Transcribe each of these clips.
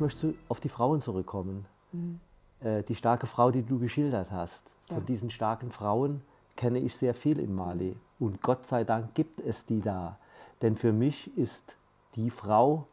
Ich möchte auf die Frauen zurückkommen. Mhm. Die starke Frau, die du geschildert hast. Von ja. diesen starken Frauen kenne ich sehr viel in Mali. Und Gott sei Dank gibt es die da. Denn für mich ist die Frau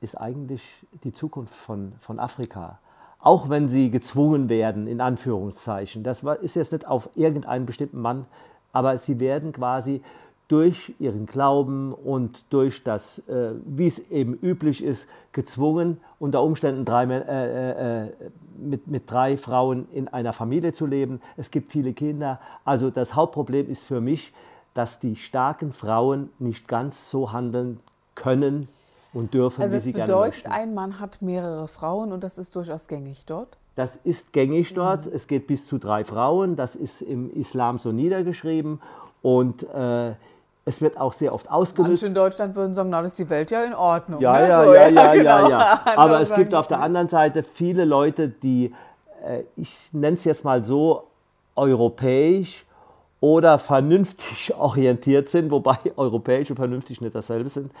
ist eigentlich die Zukunft von, von Afrika. Auch wenn sie gezwungen werden, in Anführungszeichen. Das ist jetzt nicht auf irgendeinen bestimmten Mann, aber sie werden quasi durch ihren Glauben und durch das, äh, wie es eben üblich ist, gezwungen, unter Umständen drei, äh, äh, äh, mit, mit drei Frauen in einer Familie zu leben. Es gibt viele Kinder. Also das Hauptproblem ist für mich, dass die starken Frauen nicht ganz so handeln können und dürfen, also wie sie gerne möchten. Bedeutet, ein Mann hat mehrere Frauen und das ist durchaus gängig dort? Das ist gängig dort. Mhm. Es geht bis zu drei Frauen. Das ist im Islam so niedergeschrieben. Und äh, es wird auch sehr oft ausgenutzt. Manche in Deutschland würden sagen, na, das ist die Welt ja in Ordnung. Ja, ne? ja, so, ja, ja, genau. ja, ja. Aber es gibt auf der anderen Seite viele Leute, die, äh, ich nenne es jetzt mal so, europäisch oder vernünftig orientiert sind, wobei europäisch und vernünftig nicht dasselbe sind,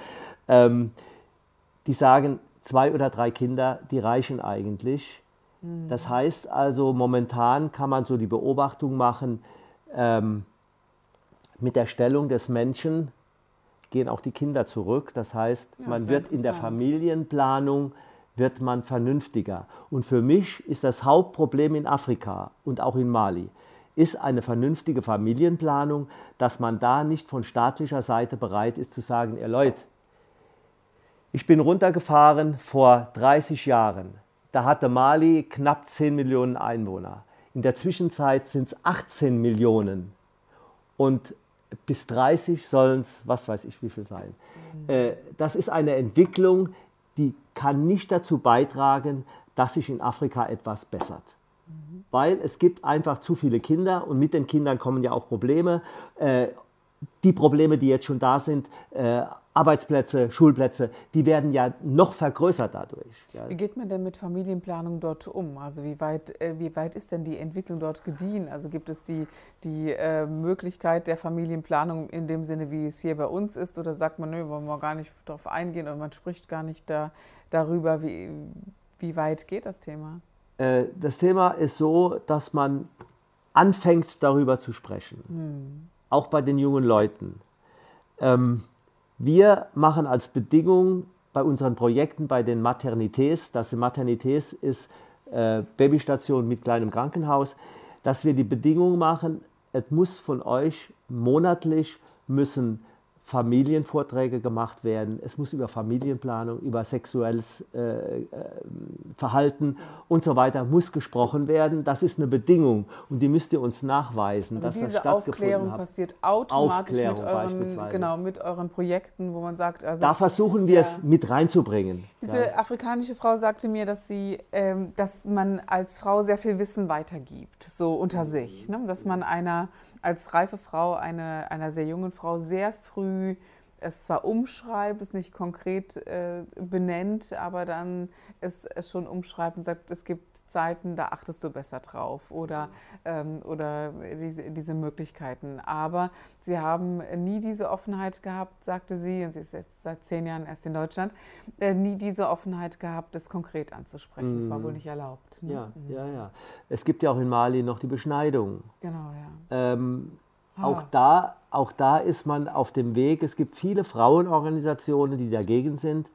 ähm, die sagen, zwei oder drei Kinder, die reichen eigentlich. Mhm. Das heißt also, momentan kann man so die Beobachtung machen, ähm, mit der Stellung des Menschen gehen auch die Kinder zurück. Das heißt, ja, man wird in der Familienplanung wird man vernünftiger. Und für mich ist das Hauptproblem in Afrika und auch in Mali, ist eine vernünftige Familienplanung, dass man da nicht von staatlicher Seite bereit ist zu sagen, ihr Leute, ich bin runtergefahren vor 30 Jahren. Da hatte Mali knapp 10 Millionen Einwohner. In der Zwischenzeit sind es 18 Millionen. Und bis 30 sollen es, was weiß ich, wie viel sein. Mhm. Das ist eine Entwicklung, die kann nicht dazu beitragen, dass sich in Afrika etwas bessert. Mhm. Weil es gibt einfach zu viele Kinder und mit den Kindern kommen ja auch Probleme. Äh, die Probleme, die jetzt schon da sind, äh, Arbeitsplätze, Schulplätze, die werden ja noch vergrößert dadurch. Ja. Wie geht man denn mit Familienplanung dort um? Also wie weit, äh, wie weit ist denn die Entwicklung dort gediehen? Also gibt es die, die äh, Möglichkeit der Familienplanung in dem Sinne, wie es hier bei uns ist? Oder sagt man, nö, wollen wir gar nicht darauf eingehen oder man spricht gar nicht da, darüber? Wie, wie weit geht das Thema? Äh, das Thema ist so, dass man anfängt darüber zu sprechen. Hm. Auch bei den jungen Leuten. Ähm, wir machen als Bedingung bei unseren Projekten, bei den Maternités, sind Maternités ist äh, Babystation mit kleinem Krankenhaus, dass wir die Bedingung machen, es muss von euch monatlich müssen Familienvorträge gemacht werden. Es muss über Familienplanung, über sexuelles äh, äh, Verhalten und so weiter muss gesprochen werden. Das ist eine Bedingung und die müsst ihr uns nachweisen, also dass diese das stattgefunden Aufklärung hat. passiert automatisch mit euren, genau, mit euren Projekten, wo man sagt, also da versuchen wir ja, es mit reinzubringen. Diese ja. afrikanische Frau sagte mir, dass sie, ähm, dass man als Frau sehr viel Wissen weitergibt, so unter sich, ne? dass man einer als reife Frau, eine, einer sehr jungen Frau, sehr früh es zwar umschreibt, es nicht konkret äh, benennt, aber dann es, es schon umschreibt und sagt, es gibt Zeiten, da achtest du besser drauf oder, ähm, oder diese, diese Möglichkeiten. Aber sie haben nie diese Offenheit gehabt, sagte sie, und sie ist jetzt seit zehn Jahren erst in Deutschland, äh, nie diese Offenheit gehabt, das konkret anzusprechen. Mhm. Das war wohl mhm. nicht erlaubt. Ne? Ja, mhm. ja, ja. Es gibt ja auch in Mali noch die Beschneidung. Genau, ja. Ähm, ah. Auch da auch da ist man auf dem Weg. Es gibt viele Frauenorganisationen, die dagegen sind,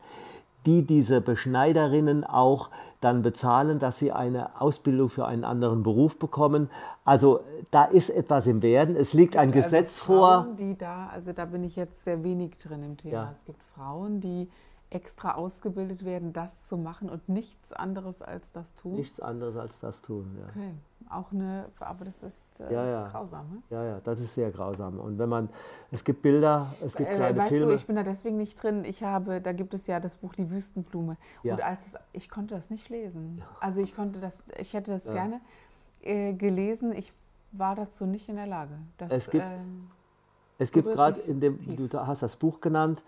die diese Beschneiderinnen auch dann bezahlen, dass sie eine Ausbildung für einen anderen Beruf bekommen. Also da ist etwas im Werden. Es liegt ein also Gesetz Frauen, vor. Die da, also da bin ich jetzt sehr wenig drin im Thema. Ja. Es gibt Frauen, die extra ausgebildet werden, das zu machen und nichts anderes als das tun? Nichts anderes als das tun, ja. Okay. Auch eine, aber das ist äh, ja, ja. grausam. Ne? Ja, ja, das ist sehr grausam. Und wenn man, es gibt Bilder, es gibt äh, kleine weißt Filme. du, ich bin da deswegen nicht drin. Ich habe, da gibt es ja das Buch Die Wüstenblume. Ja. Und als es, ich konnte das nicht lesen. Also ich konnte das, ich hätte das gerne äh, gelesen. Ich war dazu nicht in der Lage. Das, es gibt, ähm, es gibt gerade in dem, tief. du hast das Buch genannt,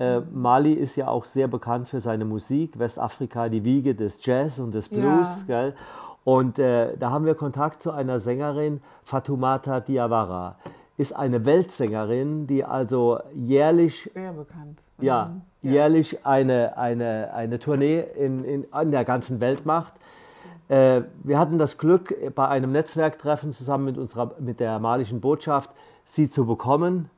äh, Mali ist ja auch sehr bekannt für seine Musik. Westafrika, die Wiege des Jazz und des Blues. Ja. Gell? Und äh, da haben wir Kontakt zu einer Sängerin, Fatoumata Diawara. Ist eine Weltsängerin, die also jährlich. Sehr bekannt. Ja, ja. jährlich eine, eine, eine Tournee in, in, in der ganzen Welt macht. Äh, wir hatten das Glück, bei einem Netzwerktreffen zusammen mit, unserer, mit der malischen Botschaft sie zu bekommen.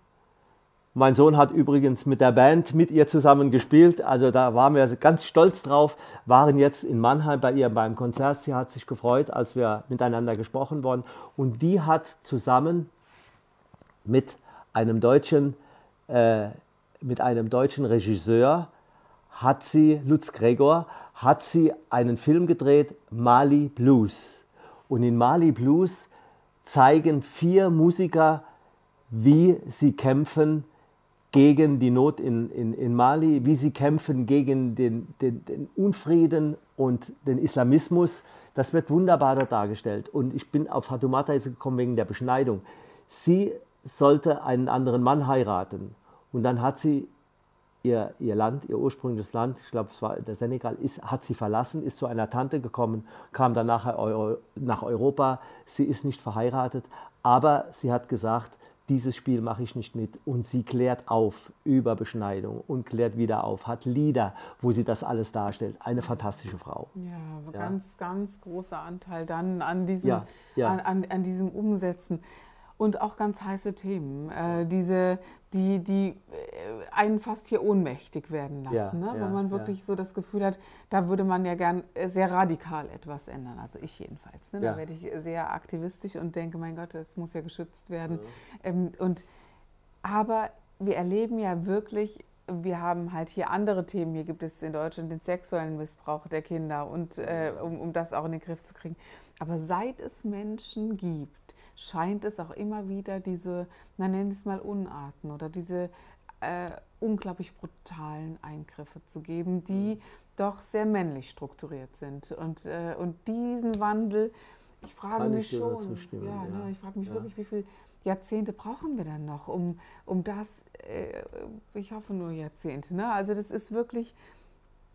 Mein Sohn hat übrigens mit der Band mit ihr zusammen gespielt, also da waren wir ganz stolz drauf, waren jetzt in Mannheim bei ihr beim Konzert. Sie hat sich gefreut, als wir miteinander gesprochen worden. Und die hat zusammen mit einem deutschen, äh, mit einem deutschen Regisseur, hat sie, Lutz Gregor, hat sie einen Film gedreht, Mali Blues. Und in Mali Blues zeigen vier Musiker, wie sie kämpfen gegen die Not in, in, in Mali, wie sie kämpfen gegen den, den, den Unfrieden und den Islamismus. Das wird wunderbar dort dargestellt. Und ich bin auf Fatoumata jetzt gekommen wegen der Beschneidung. Sie sollte einen anderen Mann heiraten. Und dann hat sie ihr, ihr Land, ihr ursprüngliches Land, ich glaube, es war der Senegal, ist, hat sie verlassen, ist zu einer Tante gekommen, kam dann nach Europa. Sie ist nicht verheiratet, aber sie hat gesagt, dieses Spiel mache ich nicht mit. Und sie klärt auf über Beschneidung und klärt wieder auf, hat Lieder, wo sie das alles darstellt. Eine fantastische Frau. Ja, ja. ganz, ganz großer Anteil dann an diesem, ja, ja. An, an, an, diesem Umsetzen und auch ganz heiße Themen, äh, diese, die, die äh, einen fast hier ohnmächtig werden lassen, ja, ne? ja, wo man wirklich ja. so das Gefühl hat, da würde man ja gern äh, sehr radikal etwas ändern. Also ich jedenfalls. Ne? Da werde ich sehr aktivistisch und denke, mein Gott, das muss ja geschützt werden. Ähm, und, aber wir erleben ja wirklich wir haben halt hier andere Themen. Hier gibt es in Deutschland den sexuellen Missbrauch der Kinder und äh, um, um das auch in den Griff zu kriegen. Aber seit es Menschen gibt, scheint es auch immer wieder diese, na nennen es mal Unarten oder diese äh, unglaublich brutalen Eingriffe zu geben, die mhm. doch sehr männlich strukturiert sind. Und, äh, und diesen Wandel, ich frage Kann mich ich schon, ja, ja. Ne, ich frage mich ja. wirklich, wie viele Jahrzehnte brauchen wir dann noch, um, um das, äh, ich hoffe nur Jahrzehnte. Ne? Also das ist wirklich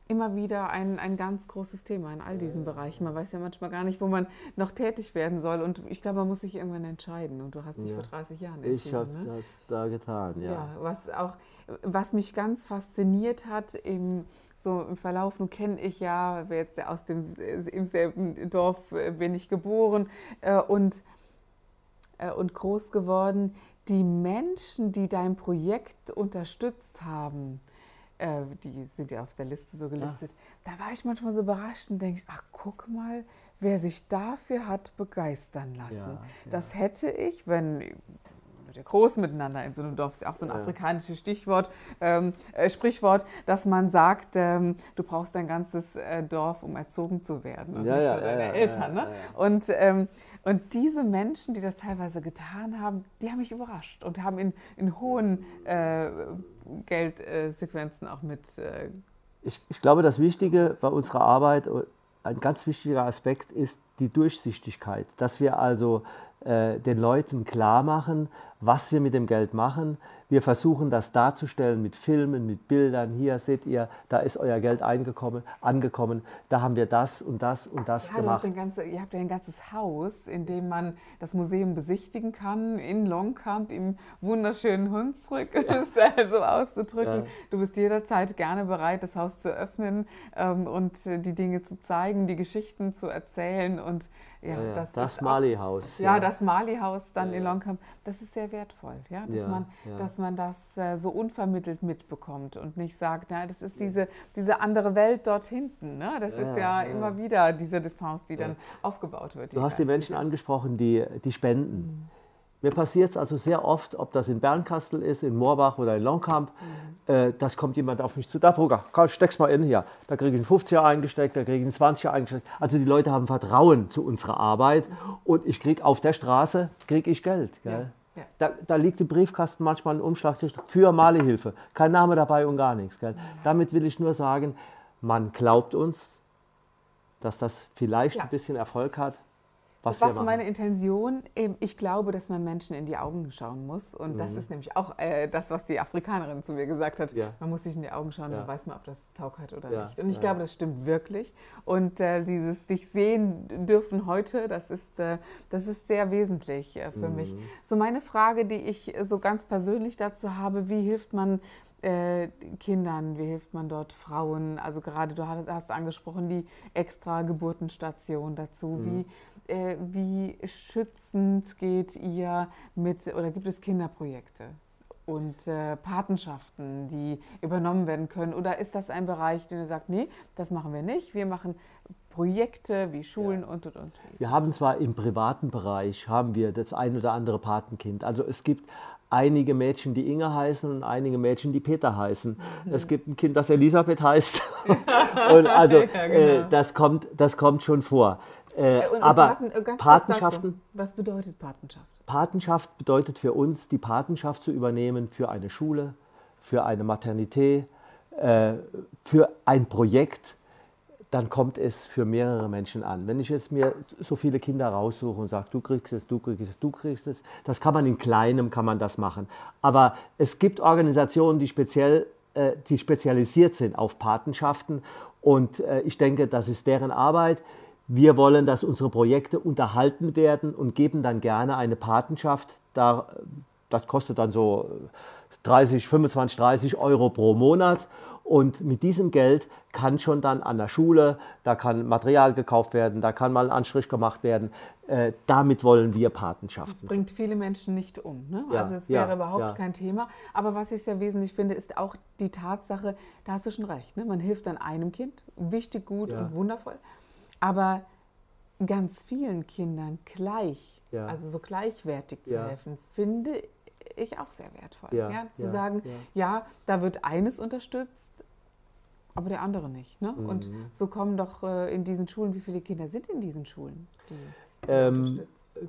immer wieder ein, ein ganz großes Thema in all diesen Bereichen. Man weiß ja manchmal gar nicht, wo man noch tätig werden soll. Und ich glaube, man muss sich irgendwann entscheiden. Und du hast dich ja. vor 30 Jahren entschieden. Ich habe ne? das da getan, ja. ja. was, auch, was mich ganz fasziniert hat, im, so im Verlauf, nun kenne ich ja, jetzt aus dem im selben Dorf äh, bin ich geboren äh, und, äh, und groß geworden. Die Menschen, die dein Projekt unterstützt haben, äh, die sind ja auf der Liste so gelistet. Ja. Da war ich manchmal so überrascht und denke, ach guck mal, wer sich dafür hat begeistern lassen. Ja, ja. Das hätte ich, wenn ja groß miteinander in so einem Dorf, ist ja auch so ein ja. afrikanisches Stichwort, ähm, äh, Sprichwort, dass man sagt, ähm, du brauchst dein ganzes äh, Dorf, um erzogen zu werden und ja, nicht ja, deine Eltern. Ne? Und, ähm, und diese Menschen, die das teilweise getan haben, die haben mich überrascht und haben in, in hohen äh, Geldsequenzen auch mit. Äh, ich, ich glaube, das Wichtige bei unserer Arbeit, ein ganz wichtiger Aspekt ist die Durchsichtigkeit, dass wir also äh, den Leuten klar machen, was wir mit dem Geld machen. Wir versuchen das darzustellen mit Filmen, mit Bildern. Hier seht ihr, da ist euer Geld angekommen, da haben wir das und das und das ja, gemacht. Ganze, ihr habt ja ein ganzes Haus, in dem man das Museum besichtigen kann, in Longcamp, im wunderschönen Hunsrück, ist also auszudrücken. Ja. Du bist jederzeit gerne bereit, das Haus zu öffnen ähm, und die Dinge zu zeigen, die Geschichten zu erzählen und ja, ja, das, das Mali-Haus. Ja, ja, das Mali-Haus dann in Longcamp, das ist sehr wertvoll, ja, dass, man, dass man das äh, so unvermittelt mitbekommt und nicht sagt, na, das ist diese, diese andere Welt dort hinten. Ne? Das ist ja, immer wieder diese Distanz, die dann aufgebaut wird. Du hast die Menschen angesprochen, die, die spenden. Mhm. Mir passiert es also sehr oft, ob das in Bernkastel ist, in Moorbach oder in Longkamp, mhm. äh, das kommt jemand auf mich zu. Da, Bruder, steck's mal in hier. Da kriege ich einen 50er eingesteckt, da kriege ich einen 20er eingesteckt. Also die Leute haben Vertrauen zu unserer Arbeit mhm. und ich kriege auf der Straße kriege ich Geld. Gell? Ja. Ja. Da, da, liegt im Briefkasten manchmal ein Umschlag für Malehilfe. Kein Name dabei und gar nichts. Gell? Damit will ich nur sagen, man glaubt uns, dass das vielleicht ja. ein bisschen Erfolg hat was das war so meine Intention. Ich glaube, dass man Menschen in die Augen schauen muss. Und mhm. das ist nämlich auch äh, das, was die Afrikanerin zu mir gesagt hat. Ja. Man muss sich in die Augen schauen, ja. dann weiß man, ob das Taugt hat oder ja. nicht. Und ich glaube, das stimmt wirklich. Und äh, dieses sich sehen dürfen heute, das ist, äh, das ist sehr wesentlich äh, für mhm. mich. So meine Frage, die ich so ganz persönlich dazu habe, wie hilft man äh, Kindern, wie hilft man dort Frauen? Also gerade du hast, hast angesprochen die extra Geburtenstation dazu. Mhm. Wie äh, wie schützend geht ihr mit oder gibt es Kinderprojekte und äh, Patenschaften, die übernommen werden können? Oder ist das ein Bereich, den ihr sagt, nee, das machen wir nicht. Wir machen Projekte wie Schulen ja. und und und. Wir haben zwar im privaten Bereich haben wir das ein oder andere Patenkind. Also es gibt einige Mädchen, die Inge heißen und einige Mädchen, die Peter heißen. Mhm. Es gibt ein Kind, das Elisabeth heißt. und also ja, genau. äh, das, kommt, das kommt schon vor. Äh, und, aber Paten, äh, Patenschaften. Was bedeutet Patenschaft? Patenschaft bedeutet für uns, die Patenschaft zu übernehmen für eine Schule, für eine Maternität, äh, für ein Projekt. Dann kommt es für mehrere Menschen an. Wenn ich jetzt mir so viele Kinder raussuche und sage, du kriegst es, du kriegst es, du kriegst es, das kann man in kleinem kann man das machen. Aber es gibt Organisationen, die speziell äh, die spezialisiert sind auf Patenschaften und äh, ich denke, das ist deren Arbeit. Wir wollen, dass unsere Projekte unterhalten werden und geben dann gerne eine Patenschaft. Da, das kostet dann so 30, 25, 30 Euro pro Monat. Und mit diesem Geld kann schon dann an der Schule, da kann Material gekauft werden, da kann mal ein Anstrich gemacht werden. Äh, damit wollen wir Patenschaften. Das bringt viele Menschen nicht um. Ne? Ja, also es wäre ja, überhaupt ja. kein Thema. Aber was ich sehr wesentlich finde, ist auch die Tatsache, da hast du schon recht, ne? man hilft dann einem Kind, wichtig, gut und wundervoll. Aber ganz vielen Kindern gleich, ja. also so gleichwertig zu ja. helfen, finde ich auch sehr wertvoll. Ja. zu sagen, ja. da wird eines unterstützt, aber der andere nicht. Ne? Mhm. Und so kommen doch äh, in diesen Schulen, wie viele Kinder sind in diesen Schulen? Ähm,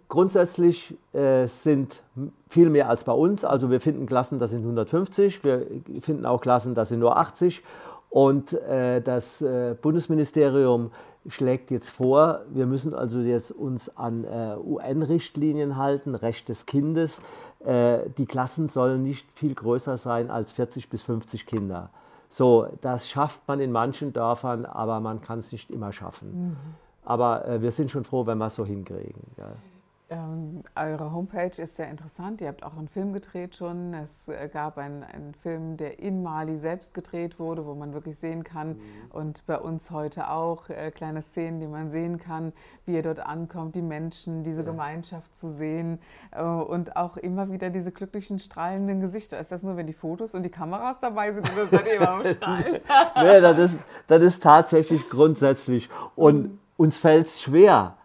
grundsätzlich äh, sind viel mehr als bei uns. Also wir finden Klassen, das sind 150, wir finden auch Klassen, das sind nur 80 und äh, das äh, Bundesministerium schlägt jetzt vor, wir müssen also jetzt uns an äh, UN-Richtlinien halten, Recht des Kindes. Äh, die Klassen sollen nicht viel größer sein als 40 bis 50 Kinder. So, das schafft man in manchen Dörfern, aber man kann es nicht immer schaffen. Mhm. Aber äh, wir sind schon froh, wenn wir es so hinkriegen. Ja. Ähm, eure Homepage ist sehr interessant. Ihr habt auch einen Film gedreht schon. Es äh, gab einen, einen Film, der in Mali selbst gedreht wurde, wo man wirklich sehen kann. Mhm. Und bei uns heute auch äh, kleine Szenen, die man sehen kann, wie ihr dort ankommt, die Menschen, diese ja. Gemeinschaft zu sehen äh, und auch immer wieder diese glücklichen, strahlenden Gesichter. Ist das nur, wenn die Fotos und die Kameras dabei sind oder seid ihr immer am Strahlen? nee, das ist, das ist tatsächlich grundsätzlich. Und mhm. uns fällt es schwer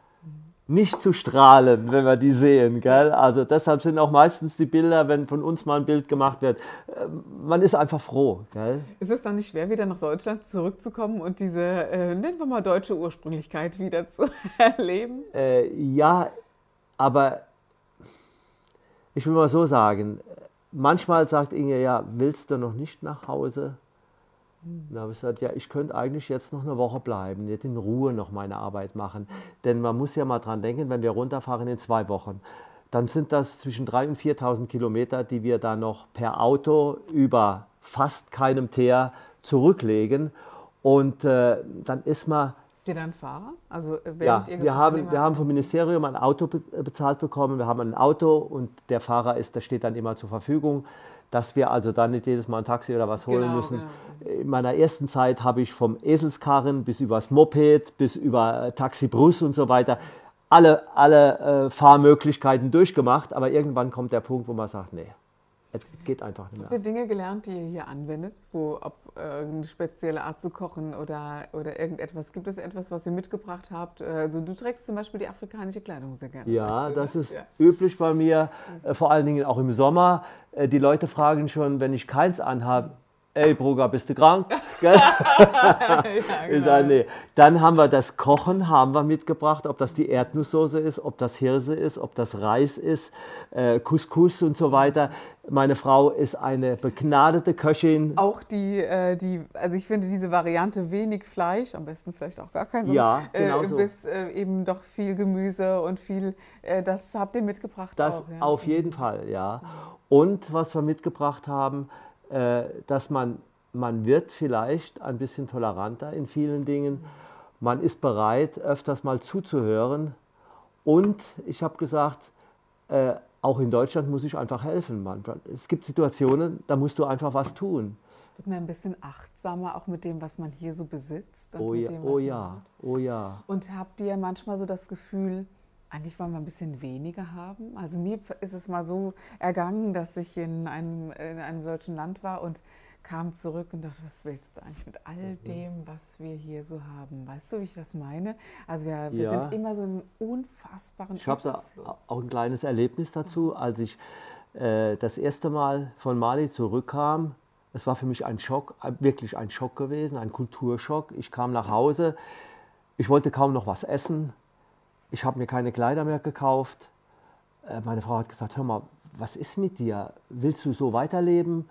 nicht zu strahlen, wenn wir die sehen. Gell? Also deshalb sind auch meistens die Bilder, wenn von uns mal ein Bild gemacht wird, äh, man ist einfach froh. Gell? Ist es dann nicht schwer, wieder nach Deutschland zurückzukommen und diese, äh, nennen wir mal deutsche Ursprünglichkeit wieder zu erleben? Äh, ja, aber ich will mal so sagen, manchmal sagt Inge, ja, willst du noch nicht nach Hause? Da habe ich gesagt, ja, ich könnte eigentlich jetzt noch eine Woche bleiben, nicht in Ruhe noch meine Arbeit machen. Denn man muss ja mal dran denken, wenn wir runterfahren in zwei Wochen, dann sind das zwischen 3.000 und 4.000 Kilometer, die wir da noch per Auto über fast keinem Teer zurücklegen. Und äh, dann ist man. Habt ihr dann Fahrer? Also, ja, wir haben, wir haben vom Ministerium ein Auto bezahlt bekommen. Wir haben ein Auto und der Fahrer ist, der steht dann immer zur Verfügung dass wir also dann nicht jedes Mal ein Taxi oder was holen genau, müssen. Genau. In meiner ersten Zeit habe ich vom Eselskarren bis übers Moped, bis über äh, Taxi-Brus und so weiter alle, alle äh, Fahrmöglichkeiten durchgemacht, aber irgendwann kommt der Punkt, wo man sagt, nee. Es geht einfach nicht mehr. Habt ihr Dinge gelernt, die ihr hier anwendet? Wo, ob äh, eine spezielle Art zu kochen oder, oder irgendetwas? Gibt es etwas, was ihr mitgebracht habt? Also du trägst zum Beispiel die afrikanische Kleidung sehr gerne. Ja, du, das ne? ist ja. üblich bei mir, äh, vor allen Dingen auch im Sommer. Äh, die Leute fragen schon, wenn ich keins anhabe, ey Bruder, bist du krank? ja, genau. sage, nee. Dann haben wir das Kochen haben wir mitgebracht, ob das die Erdnusssoße ist, ob das Hirse ist, ob das Reis ist, äh, Couscous und so weiter. Meine Frau ist eine begnadete Köchin. Auch die, äh, die also ich finde diese Variante wenig Fleisch, am besten vielleicht auch gar kein, ja, genau äh, so. bis äh, eben doch viel Gemüse und viel, äh, das habt ihr mitgebracht das auch. Ja? Auf jeden Fall, ja. Und was wir mitgebracht haben, äh, dass man, man wird vielleicht ein bisschen toleranter in vielen Dingen. Man ist bereit, öfters mal zuzuhören. Und ich habe gesagt, äh, auch in Deutschland muss ich einfach helfen. Man, es gibt Situationen, da musst du einfach was tun. Wird man ein bisschen achtsamer auch mit dem, was man hier so besitzt? oh ja, dem, oh ja, oh ja. Und habt ihr manchmal so das Gefühl, eigentlich wollen wir ein bisschen weniger haben. Also mir ist es mal so ergangen, dass ich in einem, in einem solchen Land war und kam zurück und dachte, was willst du eigentlich mit all mhm. dem, was wir hier so haben? Weißt du, wie ich das meine? Also wir, wir ja. sind immer so im unfassbaren Ich habe da auch ein kleines Erlebnis dazu, als ich äh, das erste Mal von Mali zurückkam. Es war für mich ein Schock, wirklich ein Schock gewesen, ein Kulturschock. Ich kam nach Hause, ich wollte kaum noch was essen ich habe mir keine Kleider mehr gekauft. Äh, meine Frau hat gesagt, hör mal, was ist mit dir? Willst du so weiterleben?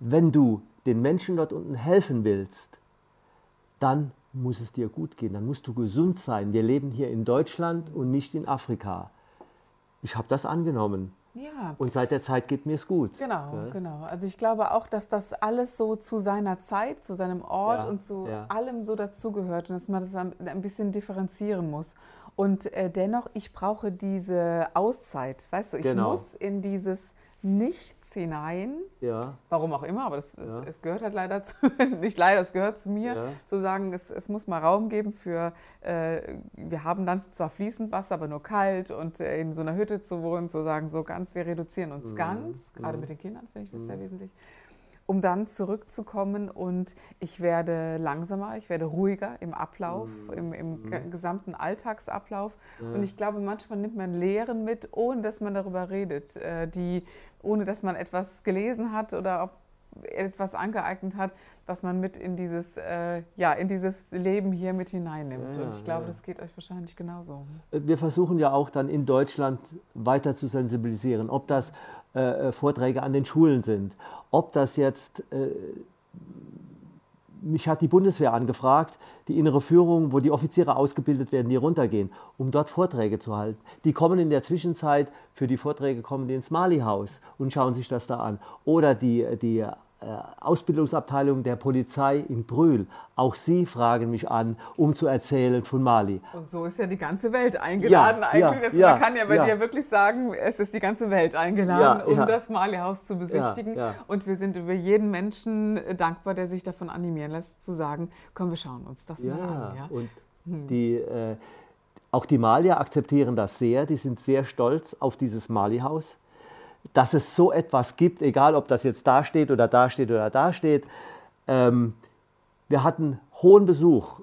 Wenn du den Menschen dort unten helfen willst, dann muss es dir gut gehen, dann musst du gesund sein. Wir leben hier in Deutschland und nicht in Afrika. Ich habe das angenommen. Ja. Und seit der Zeit geht mir es gut. Genau, ja? genau. Also ich glaube auch, dass das alles so zu seiner Zeit, zu seinem Ort ja, und zu allem so dazugehört und dass man das ein bisschen differenzieren muss. Und äh, dennoch, ich brauche diese Auszeit. Weißt du, ich genau. muss in dieses Nichts hinein. Ja. Warum auch immer, aber das, ja. es, es, gehört halt leider zu, nicht leider, es gehört zu mir, ja. zu sagen, es, es muss mal Raum geben für, äh, wir haben dann zwar fließend Wasser, aber nur kalt und äh, in so einer Hütte zu wohnen, zu sagen, so ganz, wir reduzieren uns mhm. ganz, gerade mhm. mit den Kindern finde ich das mhm. sehr wesentlich um dann zurückzukommen und ich werde langsamer, ich werde ruhiger im Ablauf, mhm. im, im mhm. gesamten Alltagsablauf. Ja. Und ich glaube, manchmal nimmt man Lehren mit, ohne dass man darüber redet, äh, die, ohne dass man etwas gelesen hat oder ob etwas angeeignet hat, was man mit in dieses, äh, ja, in dieses Leben hier mit hineinnimmt. Ja, und ich glaube, ja. das geht euch wahrscheinlich genauso. Wir versuchen ja auch dann in Deutschland weiter zu sensibilisieren, ob das äh, äh, Vorträge an den Schulen sind. Ob das jetzt, äh, mich hat die Bundeswehr angefragt, die innere Führung, wo die Offiziere ausgebildet werden, die runtergehen, um dort Vorträge zu halten. Die kommen in der Zwischenzeit, für die Vorträge kommen die ins Mali-Haus und schauen sich das da an. Oder die, die Ausbildungsabteilung der Polizei in Brühl. Auch sie fragen mich an, um zu erzählen von Mali. Und so ist ja die ganze Welt eingeladen ja, eigentlich. Ja, also man kann ja bei ja. dir wirklich sagen, es ist die ganze Welt eingeladen, um das Mali-Haus zu besichtigen. Und wir sind über jeden Menschen dankbar, der sich davon animieren lässt, zu sagen, komm, wir schauen uns das mal an. Ja? Und hm. die, äh, auch die Malier akzeptieren das sehr. Die sind sehr stolz auf dieses Mali-Haus dass es so etwas gibt, egal ob das jetzt da steht oder da steht oder da steht. Ähm, wir hatten hohen Besuch.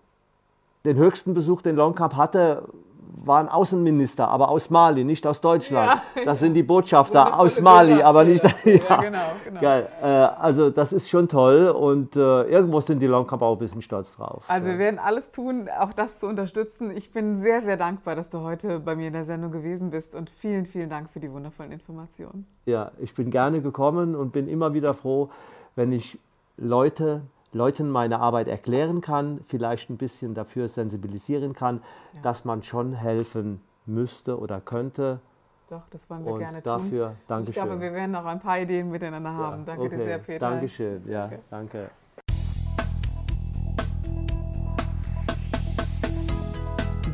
Den höchsten Besuch, den Long Cup hatte, war ein Außenminister, aber aus Mali, nicht aus Deutschland. Ja. Das sind die Botschafter aus Mali, aber nicht. Ja, ja genau, genau. Geil. Äh, also das ist schon toll und äh, irgendwo sind die Longcamp auch ein bisschen stolz drauf. Also wir werden alles tun, auch das zu unterstützen. Ich bin sehr, sehr dankbar, dass du heute bei mir in der Sendung gewesen bist und vielen, vielen Dank für die wundervollen Informationen. Ja, ich bin gerne gekommen und bin immer wieder froh, wenn ich Leute Leuten meine Arbeit erklären kann, vielleicht ein bisschen dafür sensibilisieren kann, ja. dass man schon helfen müsste oder könnte. Doch, das wollen wir und gerne dafür, tun. Dafür, danke Ich glaube, wir werden noch ein paar Ideen miteinander haben. danke okay. dir sehr, Peter. Dankeschön, ja, okay. danke.